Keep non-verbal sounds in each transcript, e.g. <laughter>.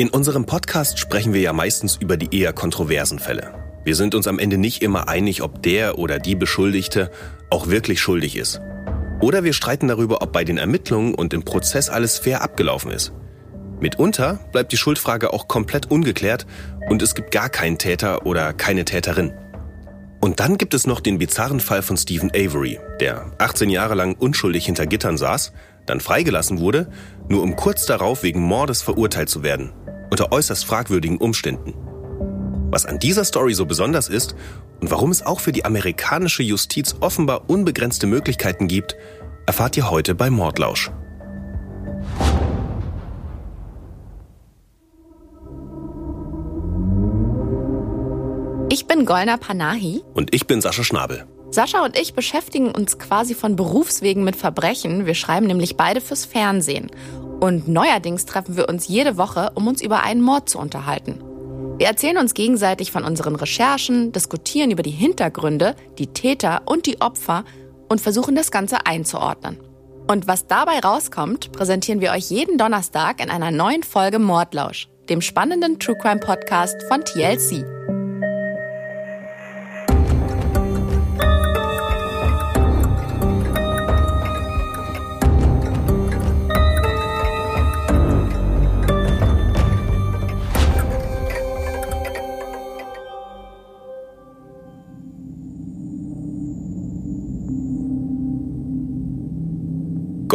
In unserem Podcast sprechen wir ja meistens über die eher kontroversen Fälle. Wir sind uns am Ende nicht immer einig, ob der oder die Beschuldigte auch wirklich schuldig ist. Oder wir streiten darüber, ob bei den Ermittlungen und im Prozess alles fair abgelaufen ist. Mitunter bleibt die Schuldfrage auch komplett ungeklärt und es gibt gar keinen Täter oder keine Täterin. Und dann gibt es noch den bizarren Fall von Stephen Avery, der 18 Jahre lang unschuldig hinter Gittern saß, dann freigelassen wurde, nur um kurz darauf wegen Mordes verurteilt zu werden, unter äußerst fragwürdigen Umständen. Was an dieser Story so besonders ist und warum es auch für die amerikanische Justiz offenbar unbegrenzte Möglichkeiten gibt, erfahrt ihr heute bei Mordlausch. Ich bin Golna Panahi. Und ich bin Sascha Schnabel. Sascha und ich beschäftigen uns quasi von Berufswegen mit Verbrechen. Wir schreiben nämlich beide fürs Fernsehen. Und neuerdings treffen wir uns jede Woche, um uns über einen Mord zu unterhalten. Wir erzählen uns gegenseitig von unseren Recherchen, diskutieren über die Hintergründe, die Täter und die Opfer und versuchen das Ganze einzuordnen. Und was dabei rauskommt, präsentieren wir euch jeden Donnerstag in einer neuen Folge Mordlausch, dem spannenden True Crime Podcast von TLC.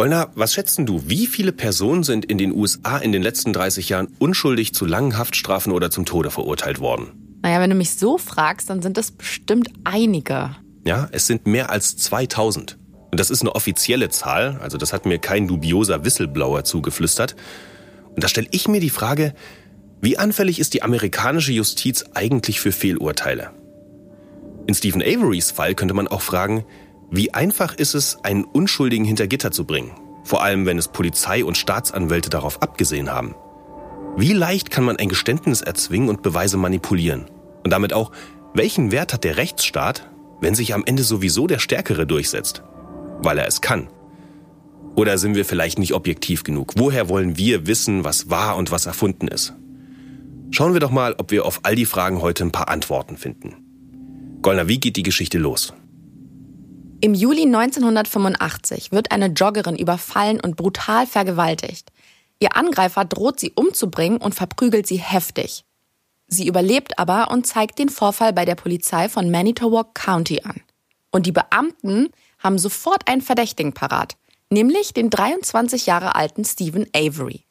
Gollner, was schätzen du? Wie viele Personen sind in den USA in den letzten 30 Jahren unschuldig zu langen Haftstrafen oder zum Tode verurteilt worden? Naja, wenn du mich so fragst, dann sind es bestimmt einige. Ja, es sind mehr als 2000. Und das ist eine offizielle Zahl, also das hat mir kein dubioser Whistleblower zugeflüstert. Und da stelle ich mir die Frage, wie anfällig ist die amerikanische Justiz eigentlich für Fehlurteile? In Stephen Averys Fall könnte man auch fragen, wie einfach ist es, einen Unschuldigen hinter Gitter zu bringen? Vor allem, wenn es Polizei und Staatsanwälte darauf abgesehen haben. Wie leicht kann man ein Geständnis erzwingen und Beweise manipulieren? Und damit auch, welchen Wert hat der Rechtsstaat, wenn sich am Ende sowieso der Stärkere durchsetzt? Weil er es kann. Oder sind wir vielleicht nicht objektiv genug? Woher wollen wir wissen, was wahr und was erfunden ist? Schauen wir doch mal, ob wir auf all die Fragen heute ein paar Antworten finden. Gollner, wie geht die Geschichte los? Im Juli 1985 wird eine Joggerin überfallen und brutal vergewaltigt. Ihr Angreifer droht sie umzubringen und verprügelt sie heftig. Sie überlebt aber und zeigt den Vorfall bei der Polizei von Manitowoc County an. Und die Beamten haben sofort einen Verdächtigen parat, nämlich den 23 Jahre alten Stephen Avery.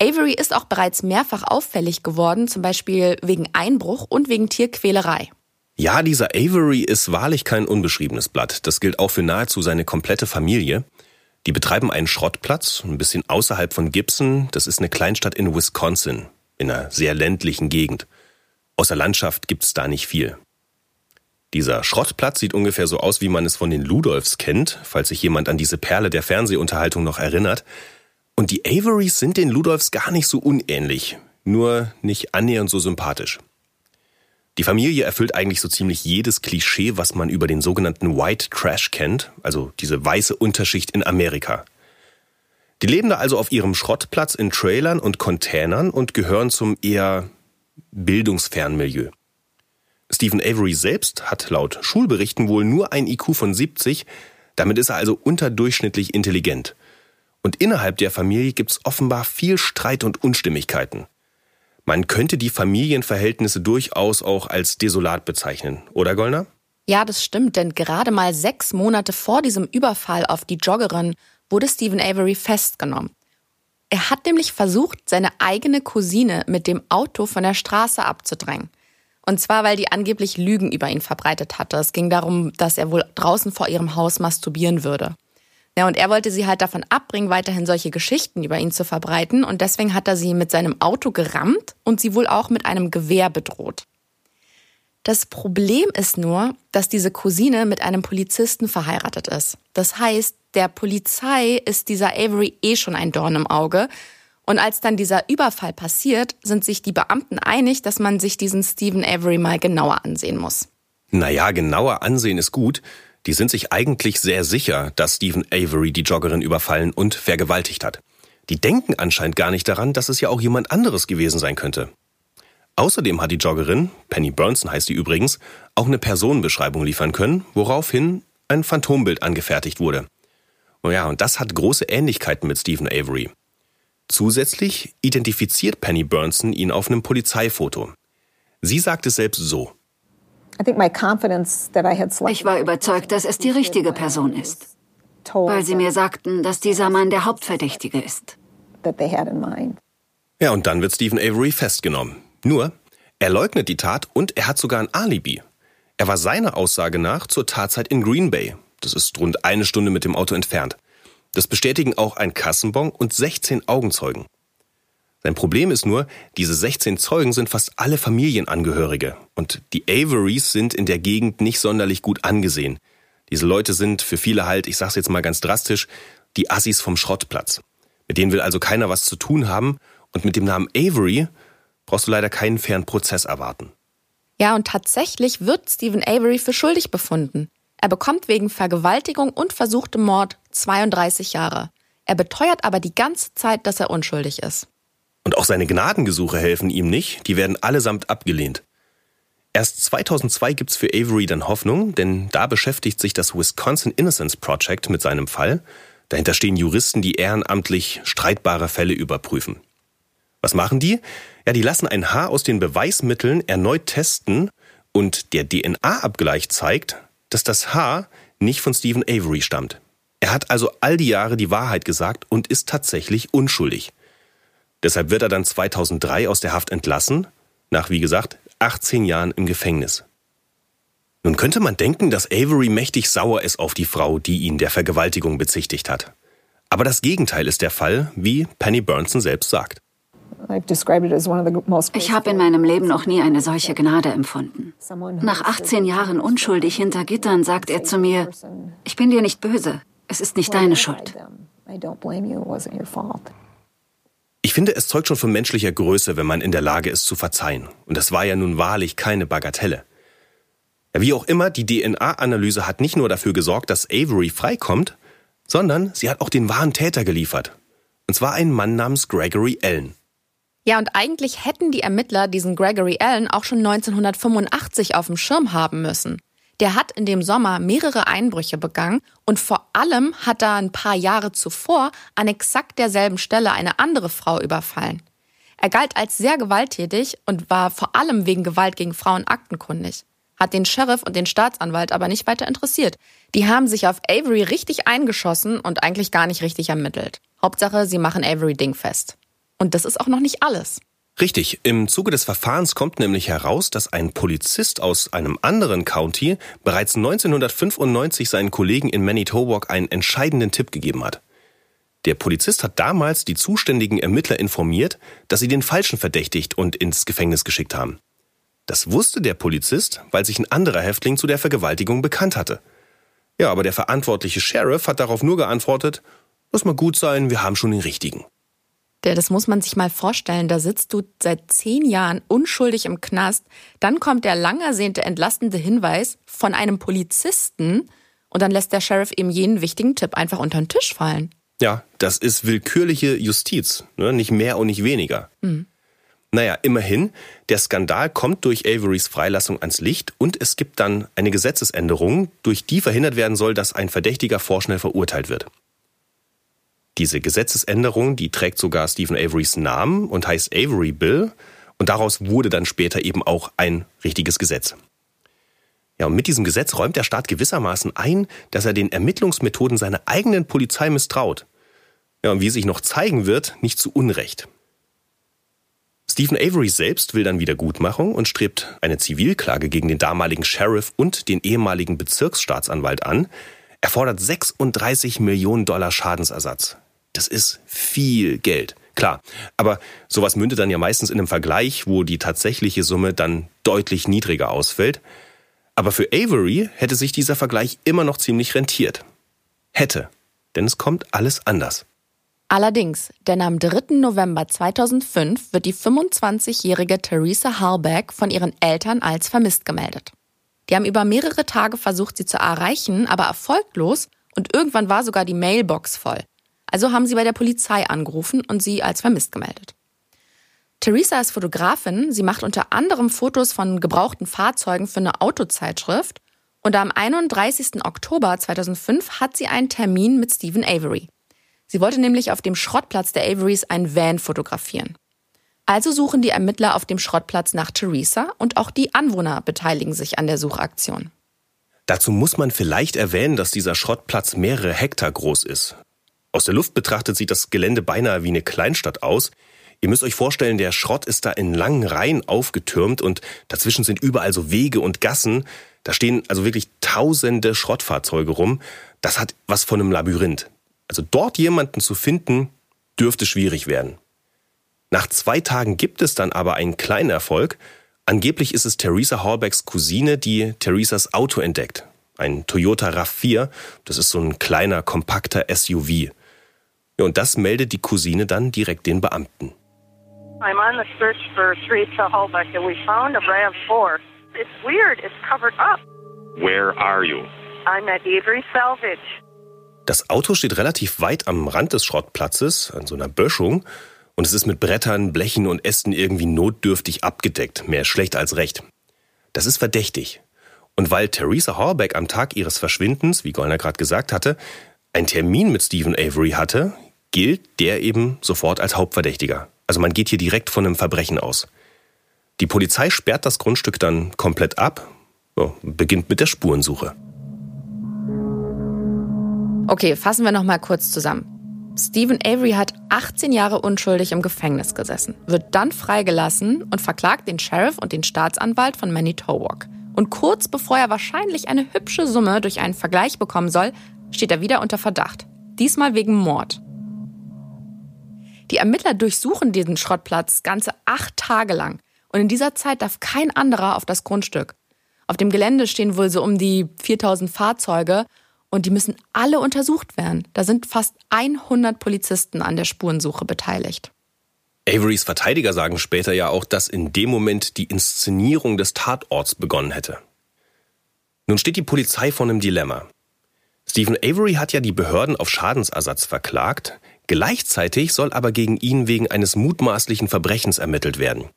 Avery ist auch bereits mehrfach auffällig geworden, zum Beispiel wegen Einbruch und wegen Tierquälerei. Ja, dieser Avery ist wahrlich kein unbeschriebenes Blatt. Das gilt auch für nahezu seine komplette Familie. Die betreiben einen Schrottplatz, ein bisschen außerhalb von Gibson. Das ist eine Kleinstadt in Wisconsin, in einer sehr ländlichen Gegend. Außer Landschaft gibt's da nicht viel. Dieser Schrottplatz sieht ungefähr so aus, wie man es von den Ludolfs kennt, falls sich jemand an diese Perle der Fernsehunterhaltung noch erinnert. Und die Averys sind den Ludolfs gar nicht so unähnlich, nur nicht annähernd so sympathisch. Die Familie erfüllt eigentlich so ziemlich jedes Klischee, was man über den sogenannten White Trash kennt, also diese weiße Unterschicht in Amerika. Die leben da also auf ihrem Schrottplatz in Trailern und Containern und gehören zum eher bildungsfernen Milieu. Stephen Avery selbst hat laut Schulberichten wohl nur ein IQ von 70, damit ist er also unterdurchschnittlich intelligent. Und innerhalb der Familie gibt's offenbar viel Streit und Unstimmigkeiten. Man könnte die Familienverhältnisse durchaus auch als desolat bezeichnen, oder Gollner? Ja, das stimmt, denn gerade mal sechs Monate vor diesem Überfall auf die Joggerin wurde Stephen Avery festgenommen. Er hat nämlich versucht, seine eigene Cousine mit dem Auto von der Straße abzudrängen. Und zwar, weil die angeblich Lügen über ihn verbreitet hatte. Es ging darum, dass er wohl draußen vor ihrem Haus masturbieren würde. Ja, und er wollte sie halt davon abbringen, weiterhin solche Geschichten über ihn zu verbreiten. Und deswegen hat er sie mit seinem Auto gerammt und sie wohl auch mit einem Gewehr bedroht. Das Problem ist nur, dass diese Cousine mit einem Polizisten verheiratet ist. Das heißt, der Polizei ist dieser Avery eh schon ein Dorn im Auge. Und als dann dieser Überfall passiert, sind sich die Beamten einig, dass man sich diesen Stephen Avery mal genauer ansehen muss. Naja, genauer ansehen ist gut. Die sind sich eigentlich sehr sicher, dass Stephen Avery die Joggerin überfallen und vergewaltigt hat. Die denken anscheinend gar nicht daran, dass es ja auch jemand anderes gewesen sein könnte. Außerdem hat die Joggerin, Penny Burnson heißt sie übrigens, auch eine Personenbeschreibung liefern können, woraufhin ein Phantombild angefertigt wurde. Oh ja, und das hat große Ähnlichkeiten mit Stephen Avery. Zusätzlich identifiziert Penny Burnson ihn auf einem Polizeifoto. Sie sagt es selbst so. Ich war überzeugt, dass es die richtige Person ist, weil sie mir sagten, dass dieser Mann der Hauptverdächtige ist. Ja, und dann wird Stephen Avery festgenommen. Nur, er leugnet die Tat und er hat sogar ein Alibi. Er war seiner Aussage nach zur Tatzeit in Green Bay. Das ist rund eine Stunde mit dem Auto entfernt. Das bestätigen auch ein Kassenbon und 16 Augenzeugen. Sein Problem ist nur, diese 16 Zeugen sind fast alle Familienangehörige und die Averys sind in der Gegend nicht sonderlich gut angesehen. Diese Leute sind für viele halt, ich sag's jetzt mal ganz drastisch, die Assis vom Schrottplatz. Mit denen will also keiner was zu tun haben und mit dem Namen Avery brauchst du leider keinen fairen Prozess erwarten. Ja, und tatsächlich wird Stephen Avery für schuldig befunden. Er bekommt wegen Vergewaltigung und versuchtem Mord 32 Jahre. Er beteuert aber die ganze Zeit, dass er unschuldig ist. Und auch seine Gnadengesuche helfen ihm nicht, die werden allesamt abgelehnt. Erst 2002 gibt's für Avery dann Hoffnung, denn da beschäftigt sich das Wisconsin Innocence Project mit seinem Fall. Dahinter stehen Juristen, die ehrenamtlich streitbare Fälle überprüfen. Was machen die? Ja, die lassen ein Haar aus den Beweismitteln erneut testen und der DNA-Abgleich zeigt, dass das Haar nicht von Stephen Avery stammt. Er hat also all die Jahre die Wahrheit gesagt und ist tatsächlich unschuldig. Deshalb wird er dann 2003 aus der Haft entlassen, nach, wie gesagt, 18 Jahren im Gefängnis. Nun könnte man denken, dass Avery mächtig sauer ist auf die Frau, die ihn der Vergewaltigung bezichtigt hat. Aber das Gegenteil ist der Fall, wie Penny Burnson selbst sagt. Ich habe in meinem Leben noch nie eine solche Gnade empfunden. Nach 18 Jahren unschuldig hinter Gittern sagt er zu mir, ich bin dir nicht böse, es ist nicht deine Schuld. Ich finde, es zeugt schon von menschlicher Größe, wenn man in der Lage ist zu verzeihen. Und das war ja nun wahrlich keine Bagatelle. Wie auch immer, die DNA-Analyse hat nicht nur dafür gesorgt, dass Avery freikommt, sondern sie hat auch den wahren Täter geliefert. Und zwar einen Mann namens Gregory Allen. Ja, und eigentlich hätten die Ermittler diesen Gregory Allen auch schon 1985 auf dem Schirm haben müssen. Der hat in dem Sommer mehrere Einbrüche begangen und vor allem hat er ein paar Jahre zuvor an exakt derselben Stelle eine andere Frau überfallen. Er galt als sehr gewalttätig und war vor allem wegen Gewalt gegen Frauen aktenkundig. Hat den Sheriff und den Staatsanwalt aber nicht weiter interessiert. Die haben sich auf Avery richtig eingeschossen und eigentlich gar nicht richtig ermittelt. Hauptsache, sie machen Avery dingfest. Und das ist auch noch nicht alles. Richtig. Im Zuge des Verfahrens kommt nämlich heraus, dass ein Polizist aus einem anderen County bereits 1995 seinen Kollegen in Manitowoc einen entscheidenden Tipp gegeben hat. Der Polizist hat damals die zuständigen Ermittler informiert, dass sie den Falschen verdächtigt und ins Gefängnis geschickt haben. Das wusste der Polizist, weil sich ein anderer Häftling zu der Vergewaltigung bekannt hatte. Ja, aber der verantwortliche Sheriff hat darauf nur geantwortet, muss mal gut sein, wir haben schon den richtigen. Der, das muss man sich mal vorstellen. Da sitzt du seit zehn Jahren unschuldig im Knast. Dann kommt der lang ersehnte entlastende Hinweis von einem Polizisten und dann lässt der Sheriff eben jeden wichtigen Tipp einfach unter den Tisch fallen. Ja, das ist willkürliche Justiz. Ne? Nicht mehr und nicht weniger. Mhm. Naja, immerhin, der Skandal kommt durch Averys Freilassung ans Licht und es gibt dann eine Gesetzesänderung, durch die verhindert werden soll, dass ein Verdächtiger vorschnell verurteilt wird. Diese Gesetzesänderung, die trägt sogar Stephen Averys Namen und heißt Avery Bill. Und daraus wurde dann später eben auch ein richtiges Gesetz. Ja, und mit diesem Gesetz räumt der Staat gewissermaßen ein, dass er den Ermittlungsmethoden seiner eigenen Polizei misstraut. Ja, und wie sich noch zeigen wird, nicht zu Unrecht. Stephen Avery selbst will dann Wiedergutmachung und strebt eine Zivilklage gegen den damaligen Sheriff und den ehemaligen Bezirksstaatsanwalt an. Er fordert 36 Millionen Dollar Schadensersatz. Das ist viel Geld. Klar, aber sowas mündet dann ja meistens in einem Vergleich, wo die tatsächliche Summe dann deutlich niedriger ausfällt. Aber für Avery hätte sich dieser Vergleich immer noch ziemlich rentiert. Hätte, denn es kommt alles anders. Allerdings, denn am 3. November 2005 wird die 25-jährige Theresa Harbeck von ihren Eltern als vermisst gemeldet. Die haben über mehrere Tage versucht, sie zu erreichen, aber erfolglos und irgendwann war sogar die Mailbox voll. Also haben sie bei der Polizei angerufen und sie als vermisst gemeldet. Theresa ist Fotografin. Sie macht unter anderem Fotos von gebrauchten Fahrzeugen für eine Autozeitschrift. Und am 31. Oktober 2005 hat sie einen Termin mit Stephen Avery. Sie wollte nämlich auf dem Schrottplatz der Averys ein Van fotografieren. Also suchen die Ermittler auf dem Schrottplatz nach Theresa und auch die Anwohner beteiligen sich an der Suchaktion. Dazu muss man vielleicht erwähnen, dass dieser Schrottplatz mehrere Hektar groß ist. Aus der Luft betrachtet sieht das Gelände beinahe wie eine Kleinstadt aus. Ihr müsst euch vorstellen, der Schrott ist da in langen Reihen aufgetürmt und dazwischen sind überall so Wege und Gassen. Da stehen also wirklich tausende Schrottfahrzeuge rum. Das hat was von einem Labyrinth. Also dort jemanden zu finden, dürfte schwierig werden. Nach zwei Tagen gibt es dann aber einen kleinen Erfolg. Angeblich ist es Theresa Hallbecks Cousine, die Theresas Auto entdeckt. Ein Toyota RAV4. Das ist so ein kleiner, kompakter SUV. Ja, und das meldet die Cousine dann direkt den Beamten. I'm on the search for Teresa Hallbeck and we found a RAV4. It's weird, it's covered up. Where are you? I'm at Avery Salvage. Das Auto steht relativ weit am Rand des Schrottplatzes, an so einer Böschung und es ist mit Brettern, Blechen und Ästen irgendwie notdürftig abgedeckt, mehr schlecht als recht. Das ist verdächtig. Und weil Theresa Horbeck am Tag ihres Verschwindens, wie Gollner gerade gesagt hatte, einen Termin mit Stephen Avery hatte, gilt der eben sofort als Hauptverdächtiger. Also man geht hier direkt von einem Verbrechen aus. Die Polizei sperrt das Grundstück dann komplett ab, so, beginnt mit der Spurensuche. Okay, fassen wir noch mal kurz zusammen. Stephen Avery hat 18 Jahre unschuldig im Gefängnis gesessen, wird dann freigelassen und verklagt den Sheriff und den Staatsanwalt von Manitowoc. Und kurz bevor er wahrscheinlich eine hübsche Summe durch einen Vergleich bekommen soll, steht er wieder unter Verdacht. Diesmal wegen Mord. Die Ermittler durchsuchen diesen Schrottplatz ganze acht Tage lang. Und in dieser Zeit darf kein anderer auf das Grundstück. Auf dem Gelände stehen wohl so um die 4000 Fahrzeuge und die müssen alle untersucht werden. Da sind fast 100 Polizisten an der Spurensuche beteiligt. Averys Verteidiger sagen später ja auch, dass in dem Moment die Inszenierung des Tatorts begonnen hätte. Nun steht die Polizei vor einem Dilemma. Stephen Avery hat ja die Behörden auf Schadensersatz verklagt, gleichzeitig soll aber gegen ihn wegen eines mutmaßlichen Verbrechens ermittelt werden.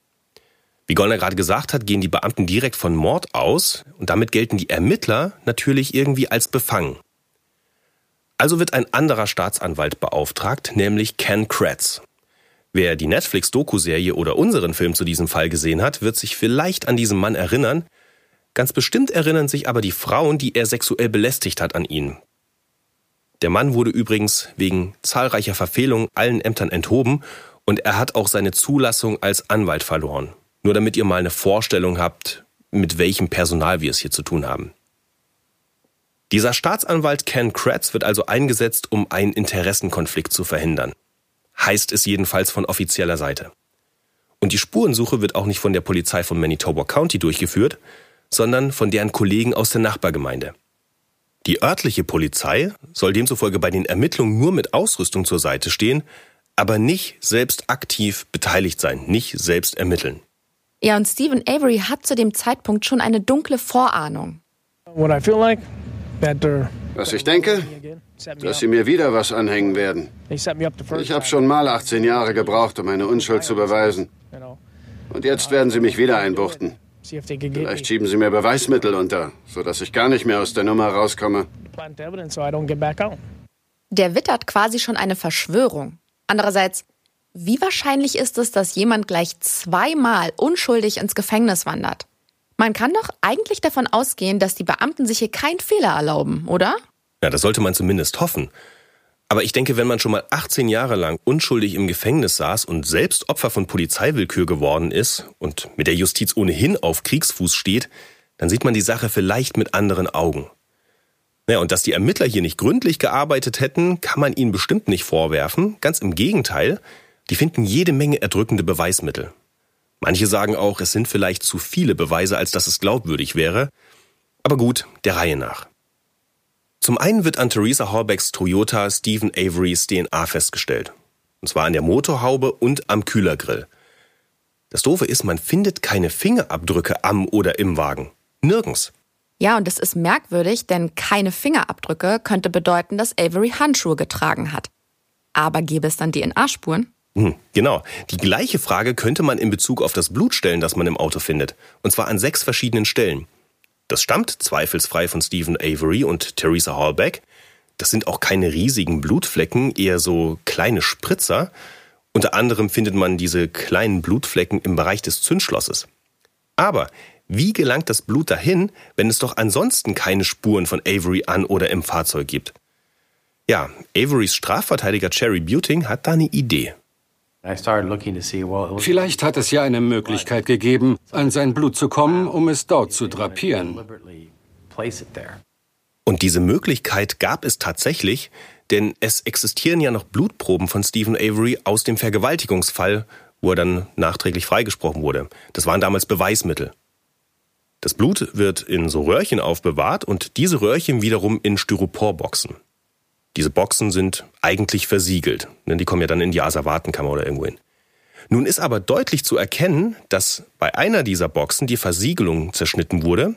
Wie Gollner gerade gesagt hat, gehen die Beamten direkt von Mord aus und damit gelten die Ermittler natürlich irgendwie als befangen. Also wird ein anderer Staatsanwalt beauftragt, nämlich Ken Kratz. Wer die Netflix-Doku-Serie oder unseren Film zu diesem Fall gesehen hat, wird sich vielleicht an diesen Mann erinnern. Ganz bestimmt erinnern sich aber die Frauen, die er sexuell belästigt hat, an ihn. Der Mann wurde übrigens wegen zahlreicher Verfehlungen allen Ämtern enthoben und er hat auch seine Zulassung als Anwalt verloren. Nur damit ihr mal eine Vorstellung habt, mit welchem Personal wir es hier zu tun haben. Dieser Staatsanwalt Ken Kratz wird also eingesetzt, um einen Interessenkonflikt zu verhindern. Heißt es jedenfalls von offizieller Seite. Und die Spurensuche wird auch nicht von der Polizei von Manitoba County durchgeführt, sondern von deren Kollegen aus der Nachbargemeinde. Die örtliche Polizei soll demzufolge bei den Ermittlungen nur mit Ausrüstung zur Seite stehen, aber nicht selbst aktiv beteiligt sein, nicht selbst ermitteln. Ja, und Stephen Avery hat zu dem Zeitpunkt schon eine dunkle Vorahnung. What I feel like was ich denke, dass sie mir wieder was anhängen werden. Ich habe schon mal 18 Jahre gebraucht, um meine Unschuld zu beweisen. Und jetzt werden sie mich wieder einbuchten. Vielleicht schieben sie mir Beweismittel unter, sodass ich gar nicht mehr aus der Nummer rauskomme. Der wittert quasi schon eine Verschwörung. Andererseits, wie wahrscheinlich ist es, dass jemand gleich zweimal unschuldig ins Gefängnis wandert? Man kann doch eigentlich davon ausgehen, dass die Beamten sich hier keinen Fehler erlauben, oder? Ja, das sollte man zumindest hoffen. Aber ich denke, wenn man schon mal 18 Jahre lang unschuldig im Gefängnis saß und selbst Opfer von Polizeiwillkür geworden ist und mit der Justiz ohnehin auf Kriegsfuß steht, dann sieht man die Sache vielleicht mit anderen Augen. Ja, und dass die Ermittler hier nicht gründlich gearbeitet hätten, kann man ihnen bestimmt nicht vorwerfen. Ganz im Gegenteil, die finden jede Menge erdrückende Beweismittel. Manche sagen auch, es sind vielleicht zu viele Beweise, als dass es glaubwürdig wäre. Aber gut, der Reihe nach. Zum einen wird an Theresa Horbecks Toyota Stephen Averys DNA festgestellt. Und zwar an der Motorhaube und am Kühlergrill. Das Doofe ist, man findet keine Fingerabdrücke am oder im Wagen. Nirgends. Ja, und das ist merkwürdig, denn keine Fingerabdrücke könnte bedeuten, dass Avery Handschuhe getragen hat. Aber gäbe es dann DNA-Spuren? Hm, genau. Die gleiche Frage könnte man in Bezug auf das Blut stellen, das man im Auto findet. Und zwar an sechs verschiedenen Stellen. Das stammt zweifelsfrei von Stephen Avery und Theresa Hallbeck. Das sind auch keine riesigen Blutflecken, eher so kleine Spritzer. Unter anderem findet man diese kleinen Blutflecken im Bereich des Zündschlosses. Aber wie gelangt das Blut dahin, wenn es doch ansonsten keine Spuren von Avery an oder im Fahrzeug gibt? Ja, Averys Strafverteidiger Cherry Buting hat da eine Idee. Vielleicht hat es ja eine Möglichkeit gegeben, an sein Blut zu kommen, um es dort zu drapieren. Und diese Möglichkeit gab es tatsächlich, denn es existieren ja noch Blutproben von Stephen Avery aus dem Vergewaltigungsfall, wo er dann nachträglich freigesprochen wurde. Das waren damals Beweismittel. Das Blut wird in so Röhrchen aufbewahrt und diese Röhrchen wiederum in Styroporboxen. Diese Boxen sind eigentlich versiegelt, denn die kommen ja dann in die Asservatenkammer oder irgendwo hin. Nun ist aber deutlich zu erkennen, dass bei einer dieser Boxen die Versiegelung zerschnitten wurde.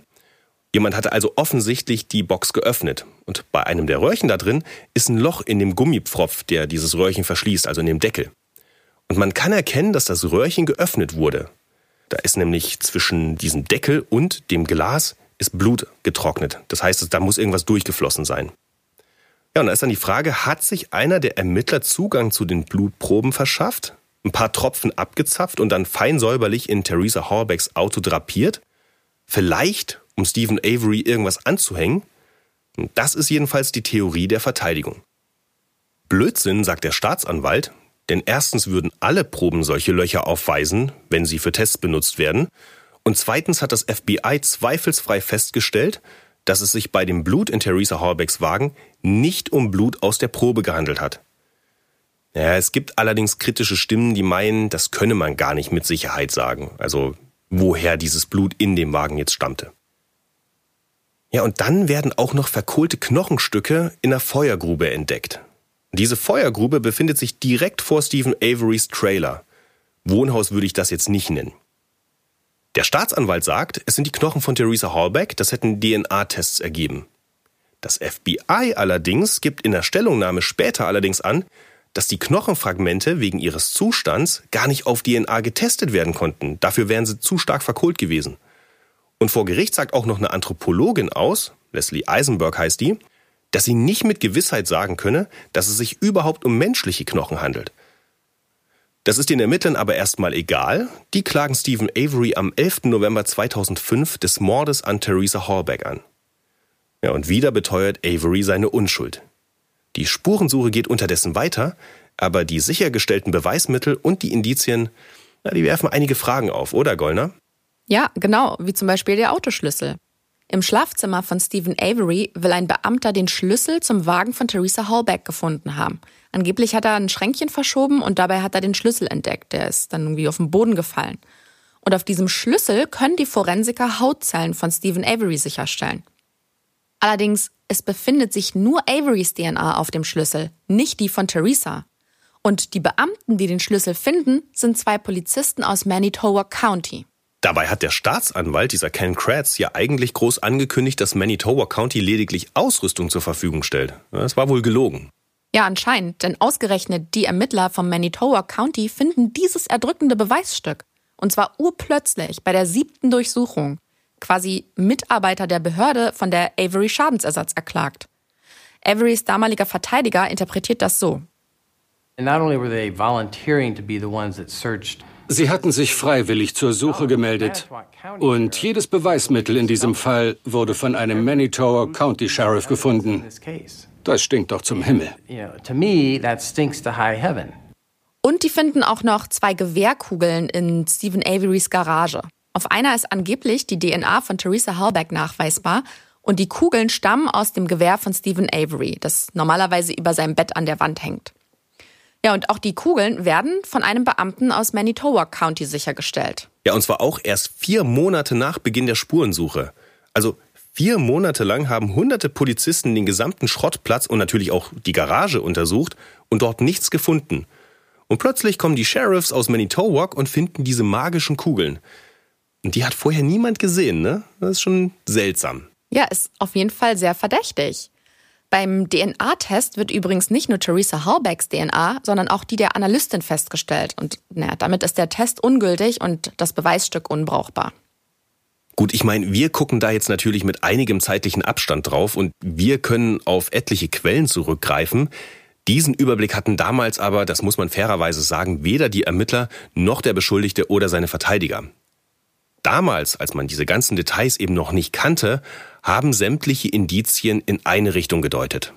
Jemand hatte also offensichtlich die Box geöffnet. Und bei einem der Röhrchen da drin ist ein Loch in dem Gummipfropf, der dieses Röhrchen verschließt, also in dem Deckel. Und man kann erkennen, dass das Röhrchen geöffnet wurde. Da ist nämlich zwischen diesem Deckel und dem Glas ist Blut getrocknet. Das heißt, da muss irgendwas durchgeflossen sein. Ja, und da ist dann die Frage, hat sich einer der Ermittler Zugang zu den Blutproben verschafft, ein paar Tropfen abgezapft und dann fein säuberlich in Theresa Horbecks Auto drapiert? Vielleicht, um Stephen Avery irgendwas anzuhängen? Das ist jedenfalls die Theorie der Verteidigung. Blödsinn, sagt der Staatsanwalt, denn erstens würden alle Proben solche Löcher aufweisen, wenn sie für Tests benutzt werden, und zweitens hat das FBI zweifelsfrei festgestellt, dass es sich bei dem Blut in Theresa Horbecks Wagen nicht um Blut aus der Probe gehandelt hat. Ja, es gibt allerdings kritische Stimmen, die meinen, das könne man gar nicht mit Sicherheit sagen, also woher dieses Blut in dem Wagen jetzt stammte. Ja, und dann werden auch noch verkohlte Knochenstücke in der Feuergrube entdeckt. Diese Feuergrube befindet sich direkt vor Stephen Averys Trailer. Wohnhaus würde ich das jetzt nicht nennen. Der Staatsanwalt sagt, es sind die Knochen von Theresa Hallbeck, das hätten DNA-Tests ergeben. Das FBI allerdings gibt in der Stellungnahme später allerdings an, dass die Knochenfragmente wegen ihres Zustands gar nicht auf DNA getestet werden konnten. Dafür wären sie zu stark verkohlt gewesen. Und vor Gericht sagt auch noch eine Anthropologin aus, Leslie Eisenberg heißt die, dass sie nicht mit Gewissheit sagen könne, dass es sich überhaupt um menschliche Knochen handelt. Das ist den Ermittlern aber erstmal egal. Die klagen Stephen Avery am 11. November 2005 des Mordes an Theresa Hallbeck an. Ja, und wieder beteuert Avery seine Unschuld. Die Spurensuche geht unterdessen weiter, aber die sichergestellten Beweismittel und die Indizien, na, die werfen einige Fragen auf, oder Gollner? Ja, genau, wie zum Beispiel der Autoschlüssel. Im Schlafzimmer von Stephen Avery will ein Beamter den Schlüssel zum Wagen von Theresa Hallbeck gefunden haben. Angeblich hat er ein Schränkchen verschoben und dabei hat er den Schlüssel entdeckt. Der ist dann irgendwie auf den Boden gefallen. Und auf diesem Schlüssel können die Forensiker Hautzellen von Stephen Avery sicherstellen. Allerdings, es befindet sich nur Averys DNA auf dem Schlüssel, nicht die von Theresa. Und die Beamten, die den Schlüssel finden, sind zwei Polizisten aus Manitoba County. Dabei hat der Staatsanwalt, dieser Ken Kratz, ja eigentlich groß angekündigt, dass Manitoba County lediglich Ausrüstung zur Verfügung stellt. Das war wohl gelogen. Ja, anscheinend, denn ausgerechnet die Ermittler vom Manitoba County finden dieses erdrückende Beweisstück. Und zwar urplötzlich bei der siebten Durchsuchung. Quasi Mitarbeiter der Behörde von der Avery Schadensersatz erklagt. Averys damaliger Verteidiger interpretiert das so. Sie hatten sich freiwillig zur Suche gemeldet. Und jedes Beweismittel in diesem Fall wurde von einem Manitoba County Sheriff gefunden. Das stinkt doch zum Himmel. Und die finden auch noch zwei Gewehrkugeln in Stephen Averys Garage. Auf einer ist angeblich die DNA von Theresa Hallbeck nachweisbar und die Kugeln stammen aus dem Gewehr von Stephen Avery, das normalerweise über seinem Bett an der Wand hängt. Ja, und auch die Kugeln werden von einem Beamten aus Manitoba County sichergestellt. Ja, und zwar auch erst vier Monate nach Beginn der Spurensuche. Also vier Monate lang haben hunderte Polizisten den gesamten Schrottplatz und natürlich auch die Garage untersucht und dort nichts gefunden. Und plötzlich kommen die Sheriffs aus Manitowoc und finden diese magischen Kugeln. Und die hat vorher niemand gesehen, ne? Das ist schon seltsam. Ja, ist auf jeden Fall sehr verdächtig. Beim DNA-Test wird übrigens nicht nur Theresa Hallbecks DNA, sondern auch die der Analystin festgestellt. Und naja, damit ist der Test ungültig und das Beweisstück unbrauchbar. Gut, ich meine, wir gucken da jetzt natürlich mit einigem zeitlichen Abstand drauf und wir können auf etliche Quellen zurückgreifen. Diesen Überblick hatten damals aber, das muss man fairerweise sagen, weder die Ermittler noch der Beschuldigte oder seine Verteidiger. Damals, als man diese ganzen Details eben noch nicht kannte, haben sämtliche Indizien in eine Richtung gedeutet.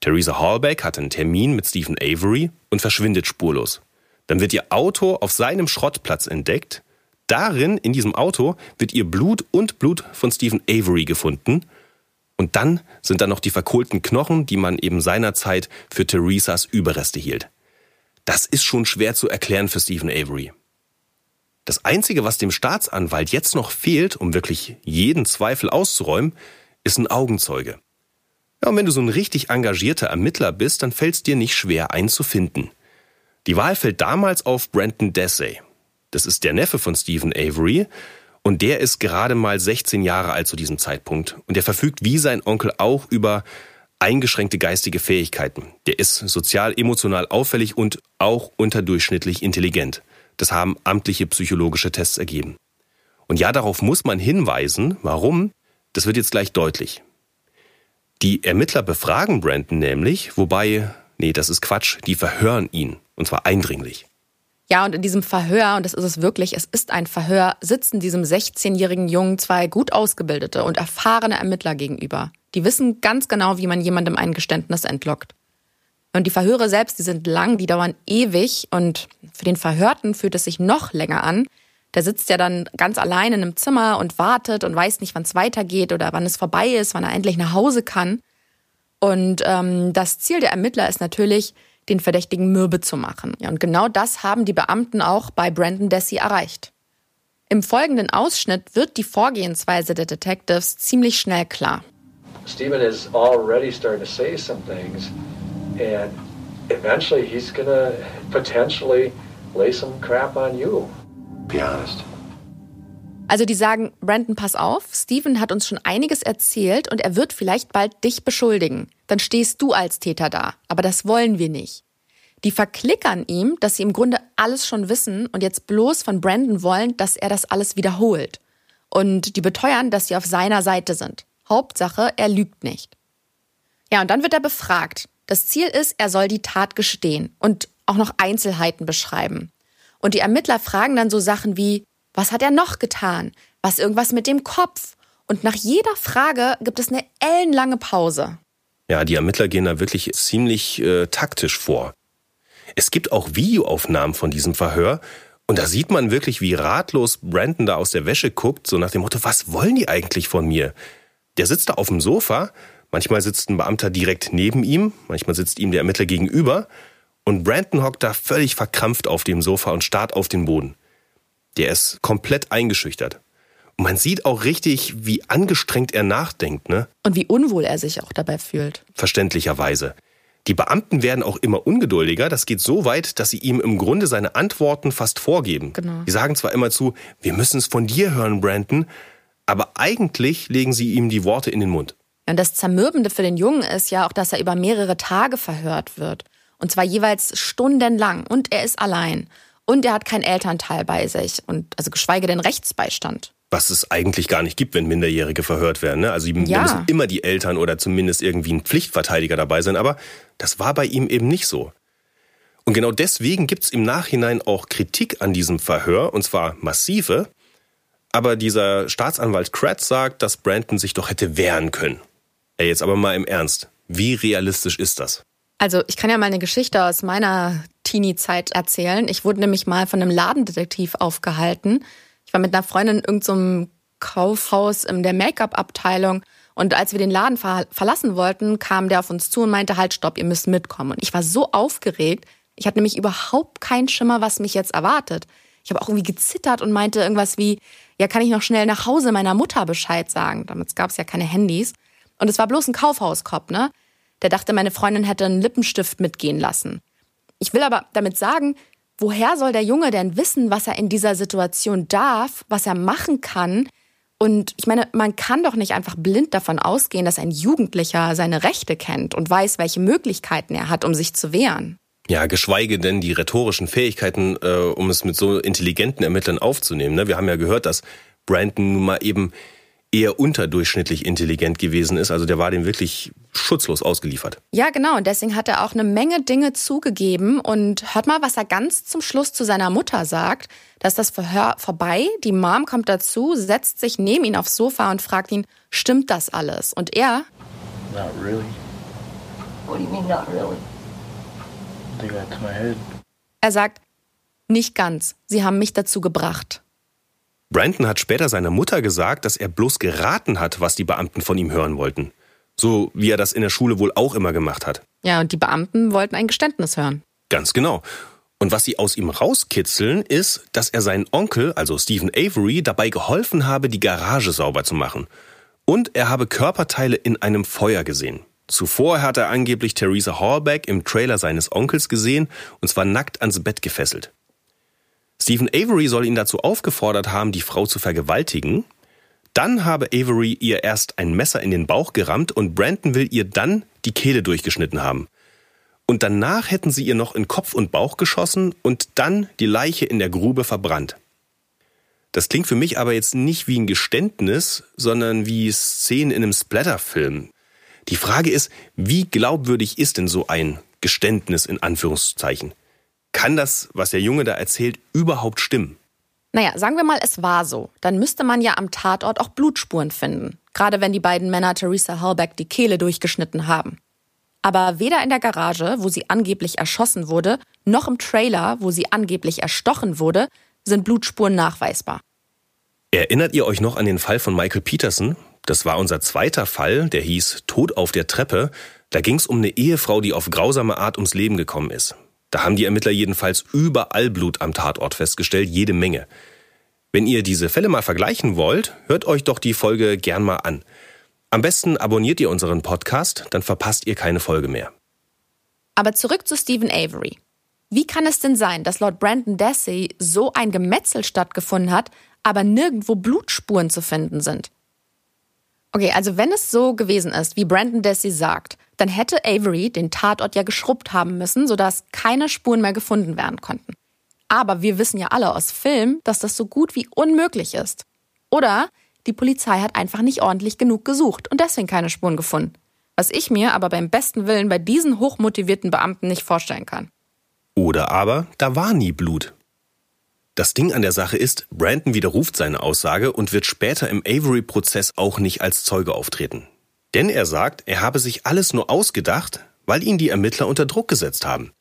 Theresa Hallbeck hat einen Termin mit Stephen Avery und verschwindet spurlos. Dann wird ihr Auto auf seinem Schrottplatz entdeckt. Darin, in diesem Auto, wird ihr Blut und Blut von Stephen Avery gefunden. Und dann sind da noch die verkohlten Knochen, die man eben seinerzeit für Theresas Überreste hielt. Das ist schon schwer zu erklären für Stephen Avery. Das Einzige, was dem Staatsanwalt jetzt noch fehlt, um wirklich jeden Zweifel auszuräumen, ist ein Augenzeuge. Ja, und wenn du so ein richtig engagierter Ermittler bist, dann fällt es dir nicht schwer, einen zu finden. Die Wahl fällt damals auf Brandon Dessay. Das ist der Neffe von Stephen Avery und der ist gerade mal 16 Jahre alt zu diesem Zeitpunkt und der verfügt wie sein Onkel auch über eingeschränkte geistige Fähigkeiten. Der ist sozial emotional auffällig und auch unterdurchschnittlich intelligent. Das haben amtliche psychologische Tests ergeben. Und ja, darauf muss man hinweisen. Warum? Das wird jetzt gleich deutlich. Die Ermittler befragen Brandon nämlich, wobei, nee, das ist Quatsch, die verhören ihn. Und zwar eindringlich. Ja, und in diesem Verhör, und das ist es wirklich, es ist ein Verhör, sitzen diesem 16-jährigen Jungen zwei gut ausgebildete und erfahrene Ermittler gegenüber. Die wissen ganz genau, wie man jemandem ein Geständnis entlockt. Und die Verhöre selbst, die sind lang, die dauern ewig und für den Verhörten fühlt es sich noch länger an. Der sitzt ja dann ganz allein in einem Zimmer und wartet und weiß nicht, wann es weitergeht oder wann es vorbei ist, wann er endlich nach Hause kann. Und ähm, das Ziel der Ermittler ist natürlich, den Verdächtigen mürbe zu machen. Ja, und genau das haben die Beamten auch bei Brandon Dessy erreicht. Im folgenden Ausschnitt wird die Vorgehensweise der Detectives ziemlich schnell klar. Stephen is already starting to say some things and eventually he's gonna potentially lay some crap on you. Be honest. Also die sagen, Brandon, pass auf, Steven hat uns schon einiges erzählt und er wird vielleicht bald dich beschuldigen. Dann stehst du als Täter da. Aber das wollen wir nicht. Die verklickern ihm, dass sie im Grunde alles schon wissen und jetzt bloß von Brandon wollen, dass er das alles wiederholt. Und die beteuern, dass sie auf seiner Seite sind. Hauptsache, er lügt nicht. Ja, und dann wird er befragt. Das Ziel ist, er soll die Tat gestehen und auch noch Einzelheiten beschreiben. Und die Ermittler fragen dann so Sachen wie, was hat er noch getan? Was irgendwas mit dem Kopf? Und nach jeder Frage gibt es eine ellenlange Pause. Ja, die Ermittler gehen da wirklich ziemlich äh, taktisch vor. Es gibt auch Videoaufnahmen von diesem Verhör und da sieht man wirklich, wie ratlos Brandon da aus der Wäsche guckt, so nach dem Motto, was wollen die eigentlich von mir? Der sitzt da auf dem Sofa Manchmal sitzt ein Beamter direkt neben ihm, manchmal sitzt ihm der Ermittler gegenüber und Brandon hockt da völlig verkrampft auf dem Sofa und starrt auf den Boden. Der ist komplett eingeschüchtert. Und man sieht auch richtig, wie angestrengt er nachdenkt, ne? Und wie unwohl er sich auch dabei fühlt. Verständlicherweise. Die Beamten werden auch immer ungeduldiger. Das geht so weit, dass sie ihm im Grunde seine Antworten fast vorgeben. Genau. Die sagen zwar immer zu, wir müssen es von dir hören, Brandon, aber eigentlich legen sie ihm die Worte in den Mund. Und das Zermürbende für den Jungen ist ja auch, dass er über mehrere Tage verhört wird. Und zwar jeweils stundenlang. Und er ist allein. Und er hat keinen Elternteil bei sich. Und also geschweige denn Rechtsbeistand. Was es eigentlich gar nicht gibt, wenn Minderjährige verhört werden. Ne? Also ja. müssen immer die Eltern oder zumindest irgendwie ein Pflichtverteidiger dabei sein. Aber das war bei ihm eben nicht so. Und genau deswegen gibt es im Nachhinein auch Kritik an diesem Verhör, und zwar massive. Aber dieser Staatsanwalt Kratz sagt, dass Brandon sich doch hätte wehren können. Ey, jetzt aber mal im Ernst. Wie realistisch ist das? Also, ich kann ja mal eine Geschichte aus meiner Teenie-Zeit erzählen. Ich wurde nämlich mal von einem Ladendetektiv aufgehalten. Ich war mit einer Freundin in irgendeinem Kaufhaus in der Make-up-Abteilung. Und als wir den Laden ver verlassen wollten, kam der auf uns zu und meinte, halt, stopp, ihr müsst mitkommen. Und ich war so aufgeregt. Ich hatte nämlich überhaupt keinen Schimmer, was mich jetzt erwartet. Ich habe auch irgendwie gezittert und meinte irgendwas wie, ja, kann ich noch schnell nach Hause meiner Mutter Bescheid sagen? Damals gab es ja keine Handys. Und es war bloß ein Kaufhauskopf, ne? Der dachte, meine Freundin hätte einen Lippenstift mitgehen lassen. Ich will aber damit sagen, woher soll der Junge denn wissen, was er in dieser Situation darf, was er machen kann Und ich meine, man kann doch nicht einfach blind davon ausgehen, dass ein Jugendlicher seine Rechte kennt und weiß, welche Möglichkeiten er hat, um sich zu wehren. Ja, geschweige denn die rhetorischen Fähigkeiten, äh, um es mit so intelligenten Ermittlern aufzunehmen. Ne? Wir haben ja gehört, dass Brandon nun mal eben eher unterdurchschnittlich intelligent gewesen ist. Also der war dem wirklich schutzlos ausgeliefert. Ja, genau. Und deswegen hat er auch eine Menge Dinge zugegeben. Und hört mal, was er ganz zum Schluss zu seiner Mutter sagt. Da ist das Verhör vorbei. Die Mom kommt dazu, setzt sich neben ihn aufs Sofa und fragt ihn, stimmt das alles? Und er... Not really. What do you mean not really? I think that's my head. Er sagt, nicht ganz. Sie haben mich dazu gebracht. Brandon hat später seiner Mutter gesagt, dass er bloß geraten hat, was die Beamten von ihm hören wollten. So wie er das in der Schule wohl auch immer gemacht hat. Ja, und die Beamten wollten ein Geständnis hören. Ganz genau. Und was sie aus ihm rauskitzeln, ist, dass er seinen Onkel, also Stephen Avery, dabei geholfen habe, die Garage sauber zu machen. Und er habe Körperteile in einem Feuer gesehen. Zuvor hat er angeblich Theresa Hallback im Trailer seines Onkels gesehen, und zwar nackt ans Bett gefesselt. Stephen Avery soll ihn dazu aufgefordert haben, die Frau zu vergewaltigen. Dann habe Avery ihr erst ein Messer in den Bauch gerammt und Brandon will ihr dann die Kehle durchgeschnitten haben. Und danach hätten sie ihr noch in Kopf und Bauch geschossen und dann die Leiche in der Grube verbrannt. Das klingt für mich aber jetzt nicht wie ein Geständnis, sondern wie Szenen in einem Splatterfilm. Die Frage ist, wie glaubwürdig ist denn so ein Geständnis in Anführungszeichen? Kann das, was der Junge da erzählt, überhaupt stimmen? Naja, sagen wir mal, es war so. Dann müsste man ja am Tatort auch Blutspuren finden. Gerade wenn die beiden Männer Theresa Hallback die Kehle durchgeschnitten haben. Aber weder in der Garage, wo sie angeblich erschossen wurde, noch im Trailer, wo sie angeblich erstochen wurde, sind Blutspuren nachweisbar. Erinnert ihr euch noch an den Fall von Michael Peterson? Das war unser zweiter Fall, der hieß Tod auf der Treppe. Da ging es um eine Ehefrau, die auf grausame Art ums Leben gekommen ist. Da haben die Ermittler jedenfalls überall Blut am Tatort festgestellt, jede Menge. Wenn ihr diese Fälle mal vergleichen wollt, hört euch doch die Folge gern mal an. Am besten abonniert ihr unseren Podcast, dann verpasst ihr keine Folge mehr. Aber zurück zu Stephen Avery. Wie kann es denn sein, dass laut Brandon Dassey so ein Gemetzel stattgefunden hat, aber nirgendwo Blutspuren zu finden sind? Okay, also wenn es so gewesen ist, wie Brandon Dassey sagt, dann hätte Avery den Tatort ja geschrubbt haben müssen, sodass keine Spuren mehr gefunden werden konnten. Aber wir wissen ja alle aus Film, dass das so gut wie unmöglich ist. Oder die Polizei hat einfach nicht ordentlich genug gesucht und deswegen keine Spuren gefunden. Was ich mir aber beim besten Willen bei diesen hochmotivierten Beamten nicht vorstellen kann. Oder aber, da war nie Blut. Das Ding an der Sache ist, Brandon widerruft seine Aussage und wird später im Avery-Prozess auch nicht als Zeuge auftreten. Denn er sagt, er habe sich alles nur ausgedacht, weil ihn die Ermittler unter Druck gesetzt haben.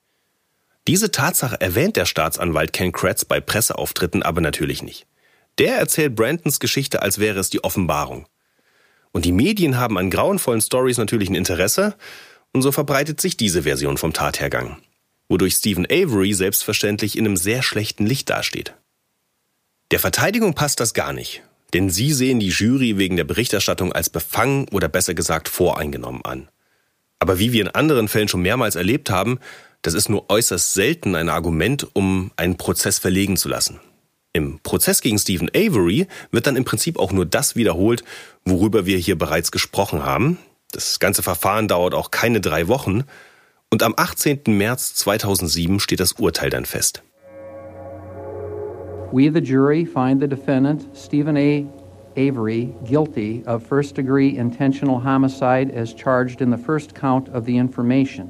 Diese Tatsache erwähnt der Staatsanwalt Ken Kratz bei Presseauftritten aber natürlich nicht. Der erzählt Brandons Geschichte, als wäre es die Offenbarung. Und die Medien haben an grauenvollen Stories natürlich ein Interesse, und so verbreitet sich diese Version vom Tathergang, wodurch Stephen Avery selbstverständlich in einem sehr schlechten Licht dasteht. Der Verteidigung passt das gar nicht, denn sie sehen die Jury wegen der Berichterstattung als befangen oder besser gesagt voreingenommen an. Aber wie wir in anderen Fällen schon mehrmals erlebt haben, das ist nur äußerst selten ein Argument, um einen Prozess verlegen zu lassen. Im Prozess gegen Stephen Avery wird dann im Prinzip auch nur das wiederholt, worüber wir hier bereits gesprochen haben. Das ganze Verfahren dauert auch keine drei Wochen. Und am 18. März 2007 steht das Urteil dann fest. We, the jury, find the defendant, Stephen A. Avery, guilty of first degree intentional homicide as charged in the first count of the information.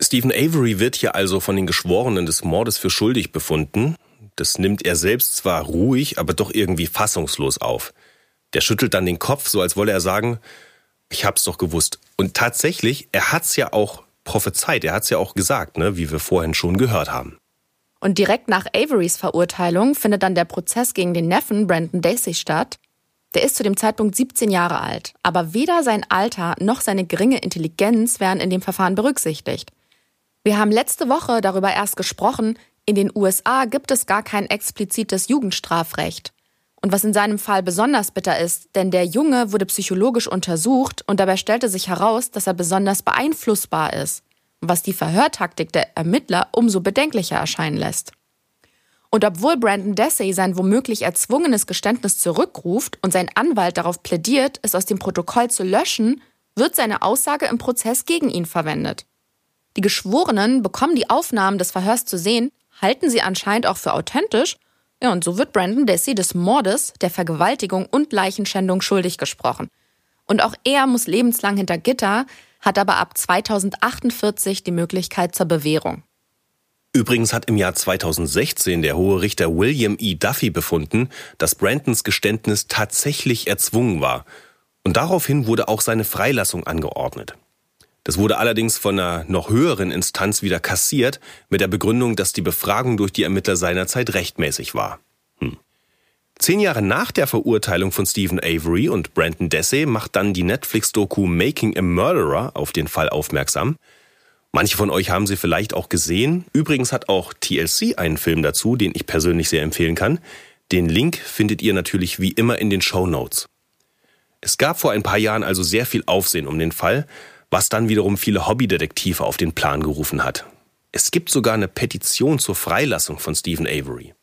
Stephen Avery wird hier also von den Geschworenen des Mordes für schuldig befunden. Das nimmt er selbst zwar ruhig, aber doch irgendwie fassungslos auf. Der schüttelt dann den Kopf, so als wolle er sagen, ich hab's doch gewusst. Und tatsächlich, er hat's ja auch prophezeit, er hat's ja auch gesagt, ne, wie wir vorhin schon gehört haben. Und direkt nach Averys Verurteilung findet dann der Prozess gegen den Neffen Brandon Daisy statt. Der ist zu dem Zeitpunkt 17 Jahre alt, aber weder sein Alter noch seine geringe Intelligenz werden in dem Verfahren berücksichtigt. Wir haben letzte Woche darüber erst gesprochen, in den USA gibt es gar kein explizites Jugendstrafrecht. Und was in seinem Fall besonders bitter ist, denn der Junge wurde psychologisch untersucht und dabei stellte sich heraus, dass er besonders beeinflussbar ist was die Verhörtaktik der Ermittler umso bedenklicher erscheinen lässt. Und obwohl Brandon Dessay sein womöglich erzwungenes Geständnis zurückruft und sein Anwalt darauf plädiert, es aus dem Protokoll zu löschen, wird seine Aussage im Prozess gegen ihn verwendet. Die Geschworenen bekommen die Aufnahmen des Verhörs zu sehen, halten sie anscheinend auch für authentisch, ja, und so wird Brandon Dessay des Mordes, der Vergewaltigung und Leichenschändung schuldig gesprochen. Und auch er muss lebenslang hinter Gitter, hat aber ab 2048 die Möglichkeit zur Bewährung. Übrigens hat im Jahr 2016 der hohe Richter William E. Duffy befunden, dass Brandons Geständnis tatsächlich erzwungen war. Und daraufhin wurde auch seine Freilassung angeordnet. Das wurde allerdings von einer noch höheren Instanz wieder kassiert, mit der Begründung, dass die Befragung durch die Ermittler seinerzeit rechtmäßig war. Zehn Jahre nach der Verurteilung von Stephen Avery und Brandon Dessay macht dann die Netflix-Doku Making a Murderer auf den Fall aufmerksam. Manche von euch haben sie vielleicht auch gesehen. Übrigens hat auch TLC einen Film dazu, den ich persönlich sehr empfehlen kann. Den Link findet ihr natürlich wie immer in den Show Notes. Es gab vor ein paar Jahren also sehr viel Aufsehen um den Fall, was dann wiederum viele Hobbydetektive auf den Plan gerufen hat. Es gibt sogar eine Petition zur Freilassung von Stephen Avery.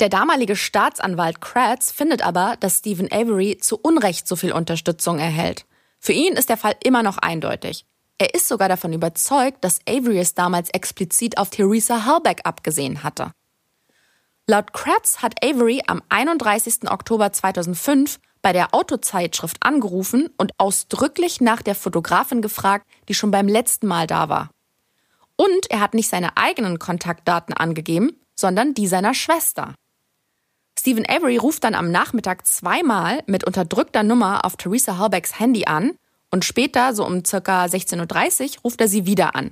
Der damalige Staatsanwalt Kratz findet aber, dass Stephen Avery zu Unrecht so viel Unterstützung erhält. Für ihn ist der Fall immer noch eindeutig. Er ist sogar davon überzeugt, dass Avery es damals explizit auf Theresa Halbeck abgesehen hatte. Laut Kratz hat Avery am 31. Oktober 2005 bei der Autozeitschrift angerufen und ausdrücklich nach der Fotografin gefragt, die schon beim letzten Mal da war. Und er hat nicht seine eigenen Kontaktdaten angegeben, sondern die seiner Schwester. Stephen Avery ruft dann am Nachmittag zweimal mit unterdrückter Nummer auf Theresa Halbecks Handy an und später, so um ca. 16.30 Uhr, ruft er sie wieder an.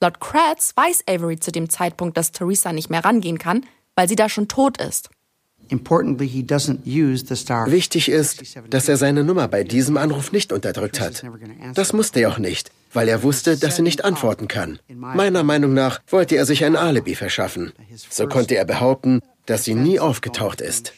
Laut Kratz weiß Avery zu dem Zeitpunkt, dass Theresa nicht mehr rangehen kann, weil sie da schon tot ist. Wichtig ist, dass er seine Nummer bei diesem Anruf nicht unterdrückt hat. Das musste er auch nicht, weil er wusste, dass er nicht antworten kann. Meiner Meinung nach wollte er sich ein Alibi verschaffen. So konnte er behaupten, dass sie nie aufgetaucht ist.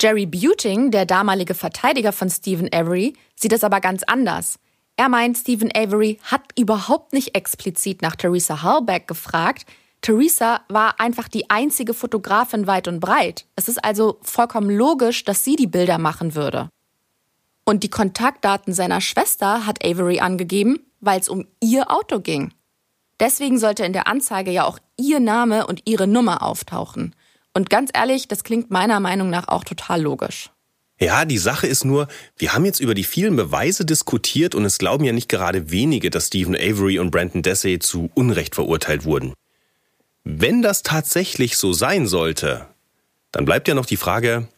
Jerry Buting, der damalige Verteidiger von Stephen Avery, sieht es aber ganz anders. Er meint, Stephen Avery hat überhaupt nicht explizit nach Theresa Halbeck gefragt. Theresa war einfach die einzige Fotografin weit und breit. Es ist also vollkommen logisch, dass sie die Bilder machen würde. Und die Kontaktdaten seiner Schwester hat Avery angegeben, weil es um ihr Auto ging. Deswegen sollte in der Anzeige ja auch ihr Name und ihre Nummer auftauchen. Und ganz ehrlich, das klingt meiner Meinung nach auch total logisch. Ja, die Sache ist nur, wir haben jetzt über die vielen Beweise diskutiert und es glauben ja nicht gerade wenige, dass Stephen Avery und Brandon Dessay zu Unrecht verurteilt wurden. Wenn das tatsächlich so sein sollte, dann bleibt ja noch die Frage,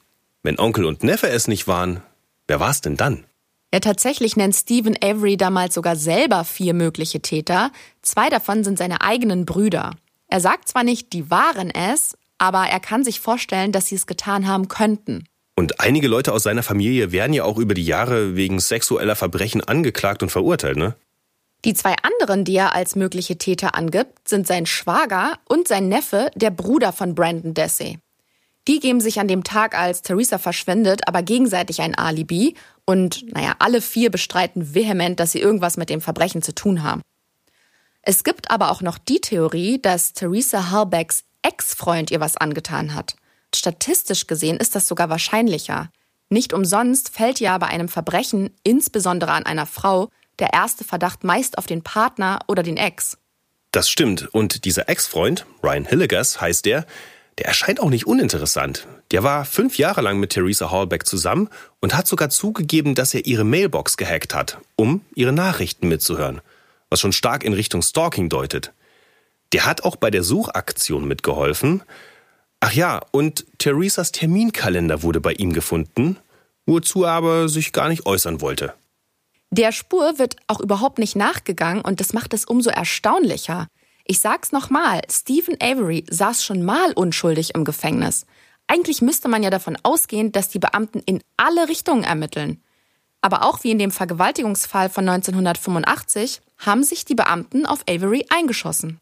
wenn Onkel und Neffe es nicht waren, wer war es denn dann? Ja, tatsächlich nennt Stephen Avery damals sogar selber vier mögliche Täter. Zwei davon sind seine eigenen Brüder. Er sagt zwar nicht, die waren es, aber er kann sich vorstellen, dass sie es getan haben könnten. Und einige Leute aus seiner Familie werden ja auch über die Jahre wegen sexueller Verbrechen angeklagt und verurteilt, ne? Die zwei anderen, die er als mögliche Täter angibt, sind sein Schwager und sein Neffe, der Bruder von Brandon Dessay. Die geben sich an dem Tag, als Theresa verschwindet, aber gegenseitig ein Alibi und, naja, alle vier bestreiten vehement, dass sie irgendwas mit dem Verbrechen zu tun haben. Es gibt aber auch noch die Theorie, dass Theresa Halbecks Ex-Freund ihr was angetan hat. Statistisch gesehen ist das sogar wahrscheinlicher. Nicht umsonst fällt ja bei einem Verbrechen, insbesondere an einer Frau, der erste Verdacht meist auf den Partner oder den Ex. Das stimmt. Und dieser Ex-Freund, Ryan Hilligers heißt der, der erscheint auch nicht uninteressant. Der war fünf Jahre lang mit Theresa Hallbeck zusammen und hat sogar zugegeben, dass er ihre Mailbox gehackt hat, um ihre Nachrichten mitzuhören. Was schon stark in Richtung Stalking deutet. Der hat auch bei der Suchaktion mitgeholfen. Ach ja, und Theresas Terminkalender wurde bei ihm gefunden, wozu er aber sich gar nicht äußern wollte. Der Spur wird auch überhaupt nicht nachgegangen und das macht es umso erstaunlicher. Ich sag's nochmal, Stephen Avery saß schon mal unschuldig im Gefängnis. Eigentlich müsste man ja davon ausgehen, dass die Beamten in alle Richtungen ermitteln. Aber auch wie in dem Vergewaltigungsfall von 1985 haben sich die Beamten auf Avery eingeschossen.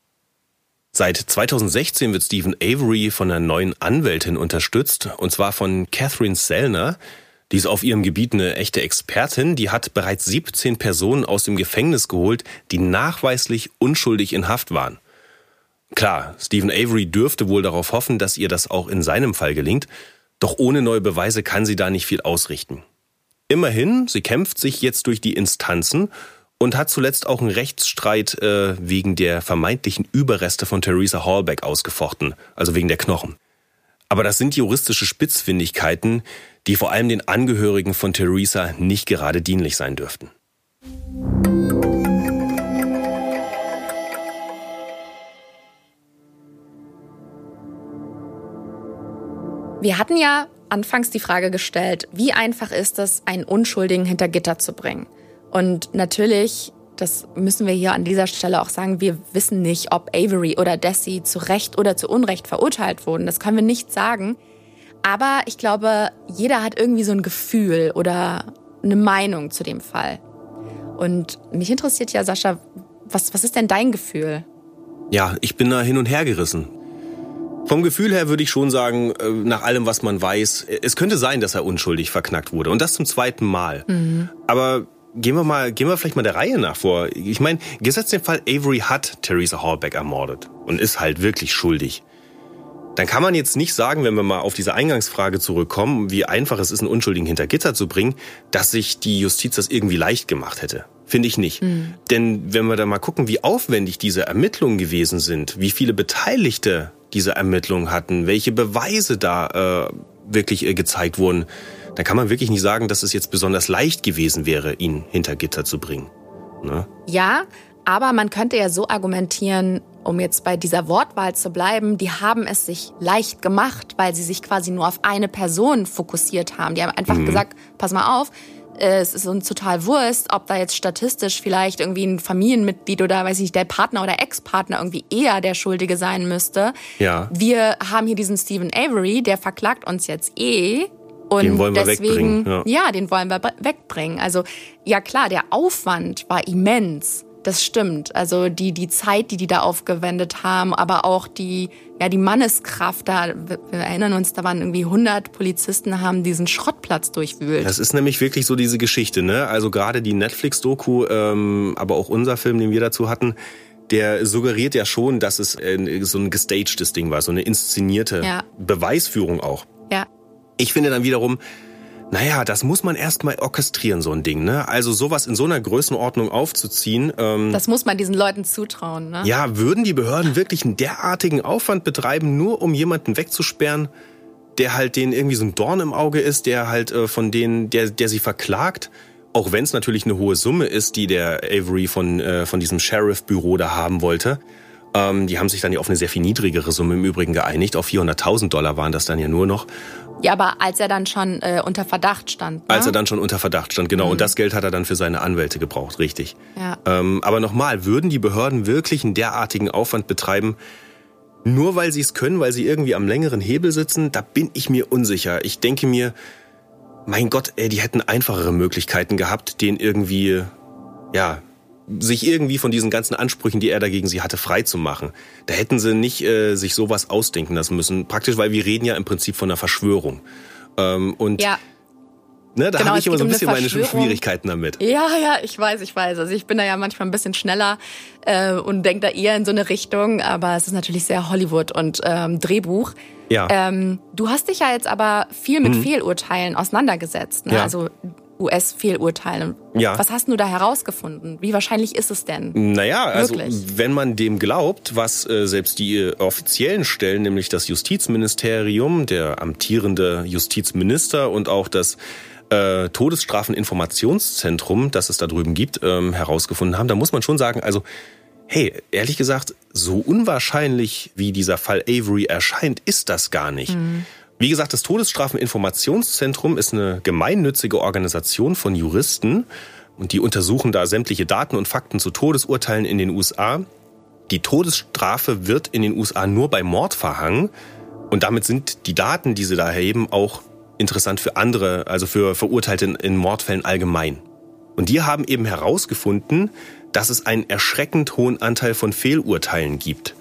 Seit 2016 wird Stephen Avery von einer neuen Anwältin unterstützt, und zwar von Catherine Sellner. Die ist auf ihrem Gebiet eine echte Expertin. Die hat bereits 17 Personen aus dem Gefängnis geholt, die nachweislich unschuldig in Haft waren. Klar, Stephen Avery dürfte wohl darauf hoffen, dass ihr das auch in seinem Fall gelingt, doch ohne neue Beweise kann sie da nicht viel ausrichten. Immerhin, sie kämpft sich jetzt durch die Instanzen und hat zuletzt auch einen Rechtsstreit äh, wegen der vermeintlichen Überreste von Theresa Hallbeck ausgefochten, also wegen der Knochen. Aber das sind juristische Spitzfindigkeiten, die vor allem den Angehörigen von Theresa nicht gerade dienlich sein dürften. Wir hatten ja anfangs die Frage gestellt, wie einfach ist es, einen Unschuldigen hinter Gitter zu bringen? Und natürlich, das müssen wir hier an dieser Stelle auch sagen, wir wissen nicht, ob Avery oder Desi zu Recht oder zu Unrecht verurteilt wurden. Das können wir nicht sagen. Aber ich glaube, jeder hat irgendwie so ein Gefühl oder eine Meinung zu dem Fall. Und mich interessiert ja, Sascha, was, was ist denn dein Gefühl? Ja, ich bin da hin und her gerissen. Vom Gefühl her würde ich schon sagen, äh, nach allem, was man weiß, es könnte sein, dass er unschuldig verknackt wurde. Und das zum zweiten Mal. Mhm. Aber gehen wir mal, gehen wir vielleicht mal der Reihe nach vor. Ich meine, gesetzt den Fall, Avery hat Theresa Hallbeck ermordet und ist halt wirklich schuldig. Dann kann man jetzt nicht sagen, wenn wir mal auf diese Eingangsfrage zurückkommen, wie einfach es ist, einen Unschuldigen hinter Gitter zu bringen, dass sich die Justiz das irgendwie leicht gemacht hätte. Finde ich nicht. Mhm. Denn wenn wir da mal gucken, wie aufwendig diese Ermittlungen gewesen sind, wie viele Beteiligte diese Ermittlungen hatten, welche Beweise da äh, wirklich äh, gezeigt wurden, dann kann man wirklich nicht sagen, dass es jetzt besonders leicht gewesen wäre, ihn hinter Gitter zu bringen. Ne? Ja, aber man könnte ja so argumentieren, um jetzt bei dieser Wortwahl zu bleiben, die haben es sich leicht gemacht, weil sie sich quasi nur auf eine Person fokussiert haben. Die haben einfach mhm. gesagt, pass mal auf, es ist uns total Wurst, ob da jetzt statistisch vielleicht irgendwie ein Familienmitglied oder weiß ich nicht, der Partner oder Ex-Partner irgendwie eher der Schuldige sein müsste. Ja. Wir haben hier diesen Stephen Avery, der verklagt uns jetzt eh. Und den wollen wir deswegen, wegbringen. Ja. ja, den wollen wir wegbringen. Also ja klar, der Aufwand war immens. Das stimmt. Also die, die Zeit, die die da aufgewendet haben, aber auch die, ja, die Manneskraft da. Wir erinnern uns, da waren irgendwie 100 Polizisten, haben diesen Schrottplatz durchwühlt. Das ist nämlich wirklich so diese Geschichte, ne? Also gerade die Netflix-Doku, ähm, aber auch unser Film, den wir dazu hatten, der suggeriert ja schon, dass es äh, so ein gestagedes Ding war, so eine inszenierte ja. Beweisführung auch. Ja. Ich finde dann wiederum, naja, das muss man erstmal orchestrieren, so ein Ding, ne? Also sowas in so einer Größenordnung aufzuziehen. Ähm, das muss man diesen Leuten zutrauen, ne? Ja, würden die Behörden wirklich einen derartigen Aufwand betreiben, nur um jemanden wegzusperren, der halt denen irgendwie so ein Dorn im Auge ist, der halt äh, von denen, der, der sie verklagt? Auch wenn es natürlich eine hohe Summe ist, die der Avery von, äh, von diesem Sheriff-Büro da haben wollte. Ähm, die haben sich dann ja auf eine sehr viel niedrigere Summe im Übrigen geeinigt. Auf 400.000 Dollar waren das dann ja nur noch. Ja, aber als er dann schon äh, unter Verdacht stand. Ne? Als er dann schon unter Verdacht stand, genau. Mhm. Und das Geld hat er dann für seine Anwälte gebraucht, richtig. Ja. Ähm, aber nochmal, würden die Behörden wirklich einen derartigen Aufwand betreiben, nur weil sie es können, weil sie irgendwie am längeren Hebel sitzen? Da bin ich mir unsicher. Ich denke mir, mein Gott, ey, die hätten einfachere Möglichkeiten gehabt, den irgendwie, ja, sich irgendwie von diesen ganzen Ansprüchen, die er dagegen sie hatte, frei zu machen. Da hätten sie nicht äh, sich sowas ausdenken lassen müssen. Praktisch, weil wir reden ja im Prinzip von einer Verschwörung. Ähm, und ja. Ne, da genau, habe ich immer so ein bisschen meine Schwierigkeiten damit. Ja, ja, ich weiß, ich weiß. Also ich bin da ja manchmal ein bisschen schneller äh, und denke da eher in so eine Richtung, aber es ist natürlich sehr Hollywood und ähm, Drehbuch. Ja. Ähm, du hast dich ja jetzt aber viel mit mhm. Fehlurteilen auseinandergesetzt. Ne? Ja. Also US-Fehlurteilen. Ja. Was hast du da herausgefunden? Wie wahrscheinlich ist es denn? Naja, also wenn man dem glaubt, was äh, selbst die äh, offiziellen Stellen, nämlich das Justizministerium, der amtierende Justizminister und auch das äh, Todesstrafeninformationszentrum, das es da drüben gibt, ähm, herausgefunden haben, da muss man schon sagen, also hey, ehrlich gesagt, so unwahrscheinlich wie dieser Fall Avery erscheint, ist das gar nicht. Mhm. Wie gesagt, das Todesstrafeninformationszentrum ist eine gemeinnützige Organisation von Juristen und die untersuchen da sämtliche Daten und Fakten zu Todesurteilen in den USA. Die Todesstrafe wird in den USA nur bei Mord verhangen und damit sind die Daten, die sie da erheben, auch interessant für andere, also für Verurteilte in Mordfällen allgemein. Und die haben eben herausgefunden, dass es einen erschreckend hohen Anteil von Fehlurteilen gibt.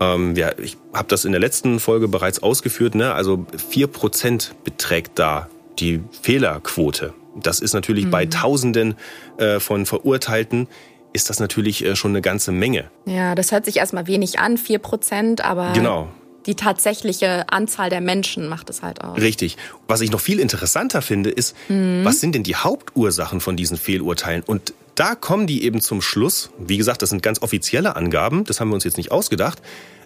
Ähm, ja, ich habe das in der letzten Folge bereits ausgeführt. Ne? Also vier Prozent beträgt da die Fehlerquote. Das ist natürlich mhm. bei Tausenden äh, von Verurteilten ist das natürlich äh, schon eine ganze Menge. Ja, das hört sich erstmal wenig an, 4 Prozent, aber genau. Die tatsächliche Anzahl der Menschen macht es halt aus. Richtig. Was ich noch viel interessanter finde, ist, mhm. was sind denn die Hauptursachen von diesen Fehlurteilen? Und da kommen die eben zum Schluss. Wie gesagt, das sind ganz offizielle Angaben, das haben wir uns jetzt nicht ausgedacht.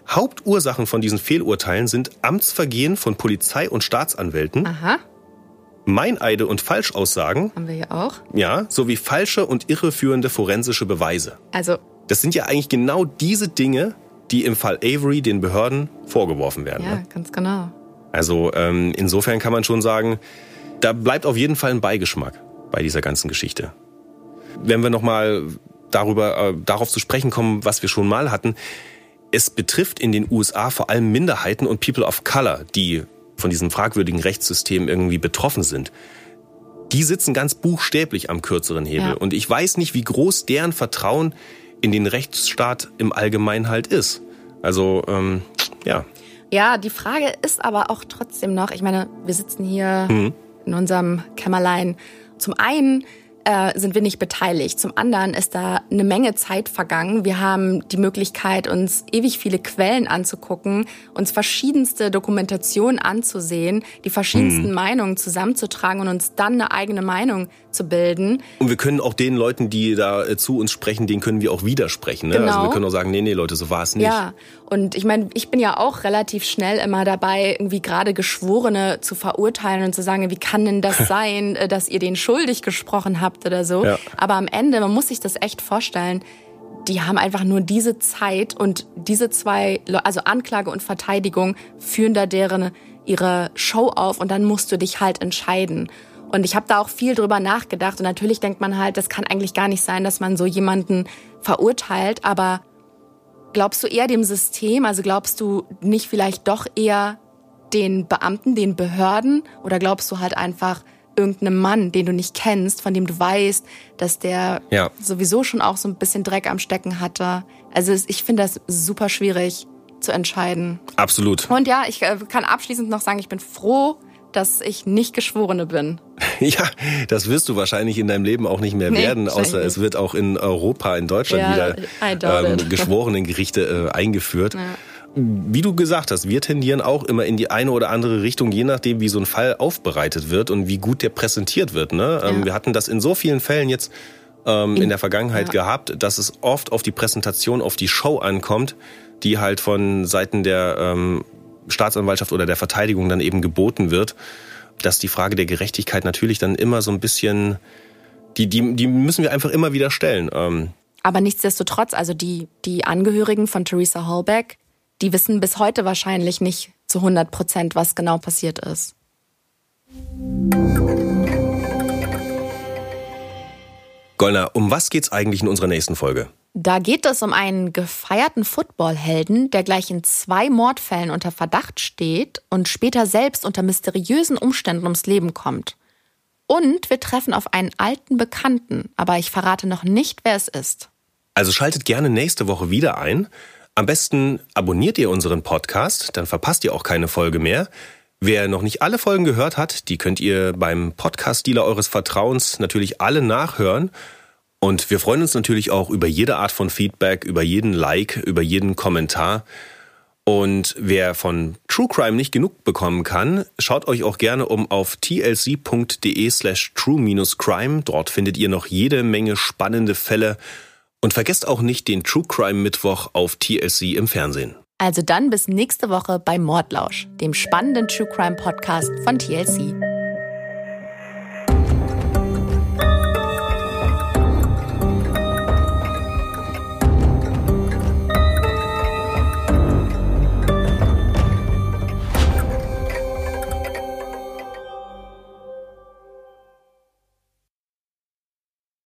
Hauptursachen von diesen Fehlurteilen sind Amtsvergehen von Polizei und Staatsanwälten. Aha. Meineide und Falschaussagen. Haben wir hier auch. Ja, sowie falsche und irreführende forensische Beweise. Also. Das sind ja eigentlich genau diese Dinge, die im Fall Avery den Behörden vorgeworfen werden. Ja, ne? ganz genau. Also ähm, insofern kann man schon sagen, da bleibt auf jeden Fall ein Beigeschmack bei dieser ganzen Geschichte. Wenn wir nochmal darüber, äh, darauf zu sprechen kommen, was wir schon mal hatten, es betrifft in den USA vor allem Minderheiten und People of Color, die von diesem fragwürdigen Rechtssystem irgendwie betroffen sind. Die sitzen ganz buchstäblich am kürzeren Hebel. Ja. Und ich weiß nicht, wie groß deren Vertrauen in den Rechtsstaat im Allgemeinen halt ist. Also, ähm, ja. Ja, die Frage ist aber auch trotzdem noch, ich meine, wir sitzen hier mhm. in unserem Kämmerlein. Zum einen äh, sind wir nicht beteiligt. Zum anderen ist da eine Menge Zeit vergangen. Wir haben die Möglichkeit, uns ewig viele Quellen anzugucken, uns verschiedenste Dokumentationen anzusehen, die verschiedensten hm. Meinungen zusammenzutragen und uns dann eine eigene Meinung zu bilden. Und wir können auch den Leuten, die da äh, zu uns sprechen, denen können wir auch widersprechen. Ne? Genau. Also wir können auch sagen, nee, nee, Leute, so war es nicht. Ja, und ich meine, ich bin ja auch relativ schnell immer dabei, irgendwie gerade Geschworene zu verurteilen und zu sagen, wie kann denn das <laughs> sein, äh, dass ihr den schuldig gesprochen habt oder so. Ja. Aber am Ende, man muss sich das echt vorstellen, die haben einfach nur diese Zeit und diese zwei, also Anklage und Verteidigung, führen da deren ihre Show auf und dann musst du dich halt entscheiden. Und ich habe da auch viel drüber nachgedacht. Und natürlich denkt man halt, das kann eigentlich gar nicht sein, dass man so jemanden verurteilt. Aber glaubst du eher dem System? Also glaubst du nicht vielleicht doch eher den Beamten, den Behörden? Oder glaubst du halt einfach irgendeinem Mann, den du nicht kennst, von dem du weißt, dass der ja. sowieso schon auch so ein bisschen Dreck am Stecken hatte? Also ich finde das super schwierig zu entscheiden. Absolut. Und ja, ich äh, kann abschließend noch sagen, ich bin froh, dass ich nicht Geschworene bin. <laughs> Ja, das wirst du wahrscheinlich in deinem Leben auch nicht mehr nee, werden, außer es wird auch in Europa, in Deutschland ja, wieder ähm, <laughs> Geschworenengerichte äh, eingeführt. Ja. Wie du gesagt hast, wir tendieren auch immer in die eine oder andere Richtung, je nachdem, wie so ein Fall aufbereitet wird und wie gut der präsentiert wird. Ne? Ähm, ja. Wir hatten das in so vielen Fällen jetzt ähm, in, in, der Vergangenheit gehabt, dass es oft auf die Präsentation, auf die Show ankommt, die halt von Seiten der ähm, Staatsanwaltschaft oder der Verteidigung dann eben geboten wird, dass die Frage der Gerechtigkeit natürlich dann immer so ein bisschen, die, die, die müssen wir einfach immer wieder stellen. Ähm. Aber nichtsdestotrotz, also die, die Angehörigen von Theresa Hallbeck, die wissen bis heute wahrscheinlich nicht zu 100 Prozent, was genau passiert ist. Gollner, um was geht's eigentlich in unserer nächsten Folge? Da geht es um einen gefeierten Footballhelden, der gleich in zwei Mordfällen unter Verdacht steht und später selbst unter mysteriösen Umständen ums Leben kommt. Und wir treffen auf einen alten Bekannten, aber ich verrate noch nicht, wer es ist. Also schaltet gerne nächste Woche wieder ein. Am besten abonniert ihr unseren Podcast, dann verpasst ihr auch keine Folge mehr. Wer noch nicht alle Folgen gehört hat, die könnt ihr beim Podcast-Dealer eures Vertrauens natürlich alle nachhören. Und wir freuen uns natürlich auch über jede Art von Feedback, über jeden Like, über jeden Kommentar. Und wer von True Crime nicht genug bekommen kann, schaut euch auch gerne um auf tlc.de slash true-crime. Dort findet ihr noch jede Menge spannende Fälle. Und vergesst auch nicht den True Crime Mittwoch auf TLC im Fernsehen. Also dann bis nächste Woche bei Mordlausch, dem spannenden True Crime Podcast von TLC.